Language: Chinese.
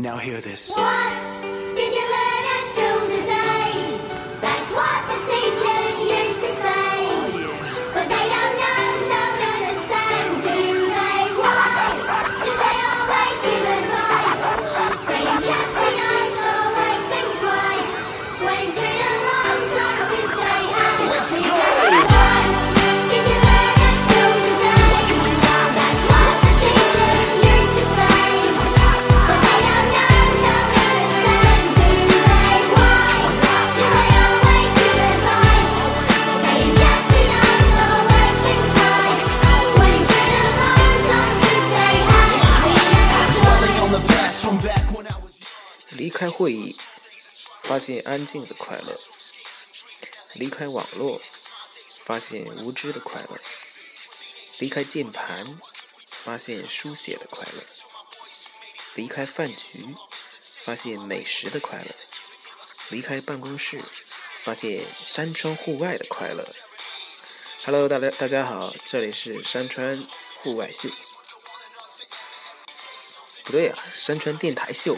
Now hear this. What 离开会议，发现安静的快乐；离开网络，发现无知的快乐；离开键盘，发现书写的快乐；离开饭局，发现美食的快乐；离开办公室，发现山川户外的快乐。Hello，大家大家好，这里是山川户外秀。不对啊，山川电台秀。